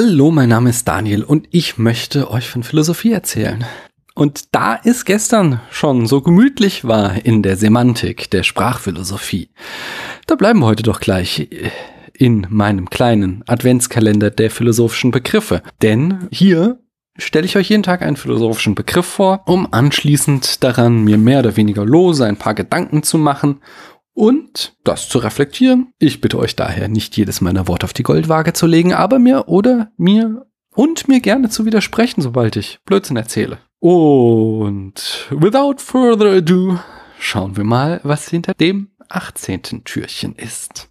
Hallo, mein Name ist Daniel und ich möchte euch von Philosophie erzählen. Und da es gestern schon so gemütlich war in der Semantik der Sprachphilosophie, da bleiben wir heute doch gleich in meinem kleinen Adventskalender der philosophischen Begriffe. Denn hier stelle ich euch jeden Tag einen philosophischen Begriff vor, um anschließend daran mir mehr oder weniger lose ein paar Gedanken zu machen und das zu reflektieren. Ich bitte euch daher nicht jedes meiner Worte auf die Goldwaage zu legen, aber mir oder mir und mir gerne zu widersprechen, sobald ich Blödsinn erzähle. Und without further ado, schauen wir mal, was hinter dem 18. Türchen ist.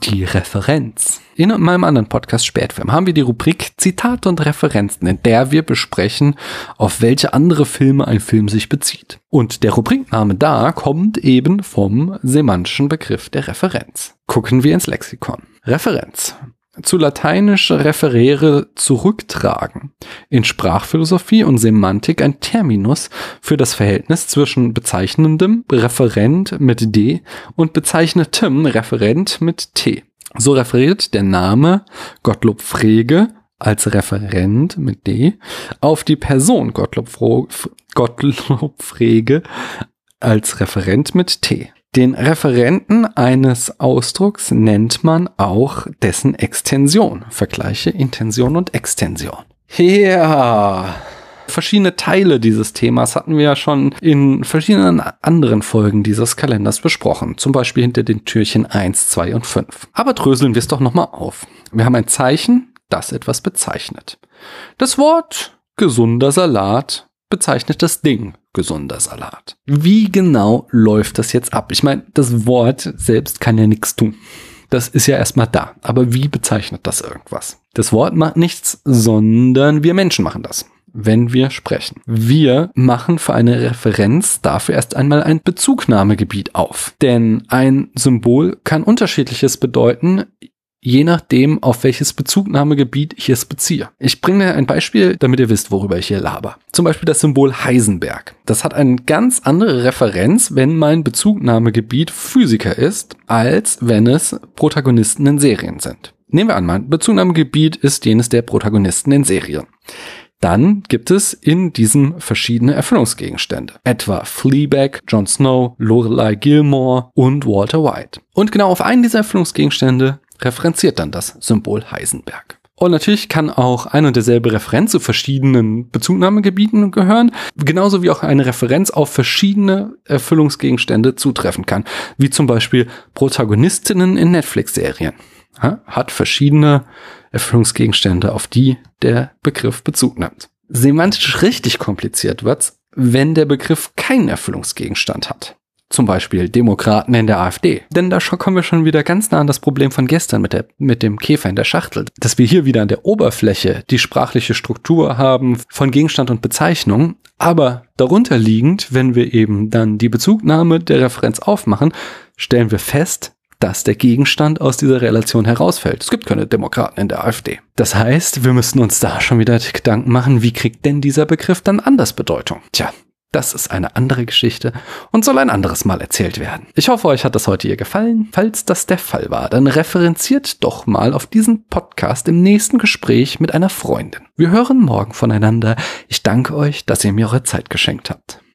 Die Referenz. In meinem anderen Podcast Spätfilm haben wir die Rubrik Zitate und Referenzen, in der wir besprechen, auf welche andere Filme ein Film sich bezieht. Und der Rubrikname da kommt eben vom semantischen Begriff der Referenz. Gucken wir ins Lexikon. Referenz zu lateinisch referere zurücktragen. In Sprachphilosophie und Semantik ein Terminus für das Verhältnis zwischen bezeichnendem Referent mit D und bezeichnetem Referent mit T. So referiert der Name Gottlob Frege als Referent mit D auf die Person Gottlob, Gottlob Frege als Referent mit T. Den Referenten eines Ausdrucks nennt man auch dessen Extension. Vergleiche Intention und Extension. Ja. Verschiedene Teile dieses Themas hatten wir ja schon in verschiedenen anderen Folgen dieses Kalenders besprochen. Zum Beispiel hinter den Türchen 1, 2 und 5. Aber dröseln wir es doch nochmal auf. Wir haben ein Zeichen, das etwas bezeichnet. Das Wort gesunder Salat bezeichnet das Ding gesunder Salat. Wie genau läuft das jetzt ab? Ich meine, das Wort selbst kann ja nichts tun. Das ist ja erstmal da. Aber wie bezeichnet das irgendwas? Das Wort macht nichts, sondern wir Menschen machen das wenn wir sprechen. Wir machen für eine Referenz dafür erst einmal ein Bezugnahmegebiet auf. Denn ein Symbol kann unterschiedliches bedeuten, je nachdem, auf welches Bezugnahmegebiet ich es beziehe. Ich bringe ein Beispiel, damit ihr wisst, worüber ich hier laber. Zum Beispiel das Symbol Heisenberg. Das hat eine ganz andere Referenz, wenn mein Bezugnahmegebiet Physiker ist, als wenn es Protagonisten in Serien sind. Nehmen wir an, mein Bezugnahmegebiet ist jenes der Protagonisten in Serien dann gibt es in diesem verschiedene Erfüllungsgegenstände. Etwa Fleabag, Jon Snow, Lorelei Gilmore und Walter White. Und genau auf einen dieser Erfüllungsgegenstände referenziert dann das Symbol Heisenberg. Und natürlich kann auch ein und derselbe Referenz zu verschiedenen Bezugnahmegebieten gehören, genauso wie auch eine Referenz auf verschiedene Erfüllungsgegenstände zutreffen kann, wie zum Beispiel Protagonistinnen in Netflix-Serien. Hat verschiedene Erfüllungsgegenstände, auf die der Begriff Bezug nimmt. Semantisch richtig kompliziert wird's, wenn der Begriff keinen Erfüllungsgegenstand hat. Zum Beispiel Demokraten in der AfD. Denn da kommen wir schon wieder ganz nah an das Problem von gestern mit, der, mit dem Käfer in der Schachtel. Dass wir hier wieder an der Oberfläche die sprachliche Struktur haben von Gegenstand und Bezeichnung, aber darunter liegend, wenn wir eben dann die Bezugnahme der Referenz aufmachen, stellen wir fest, dass der Gegenstand aus dieser Relation herausfällt. Es gibt keine Demokraten in der AfD. Das heißt, wir müssten uns da schon wieder Gedanken machen, wie kriegt denn dieser Begriff dann anders Bedeutung? Tja, das ist eine andere Geschichte und soll ein anderes Mal erzählt werden. Ich hoffe, euch hat das heute hier gefallen. Falls das der Fall war, dann referenziert doch mal auf diesen Podcast im nächsten Gespräch mit einer Freundin. Wir hören morgen voneinander. Ich danke euch, dass ihr mir eure Zeit geschenkt habt.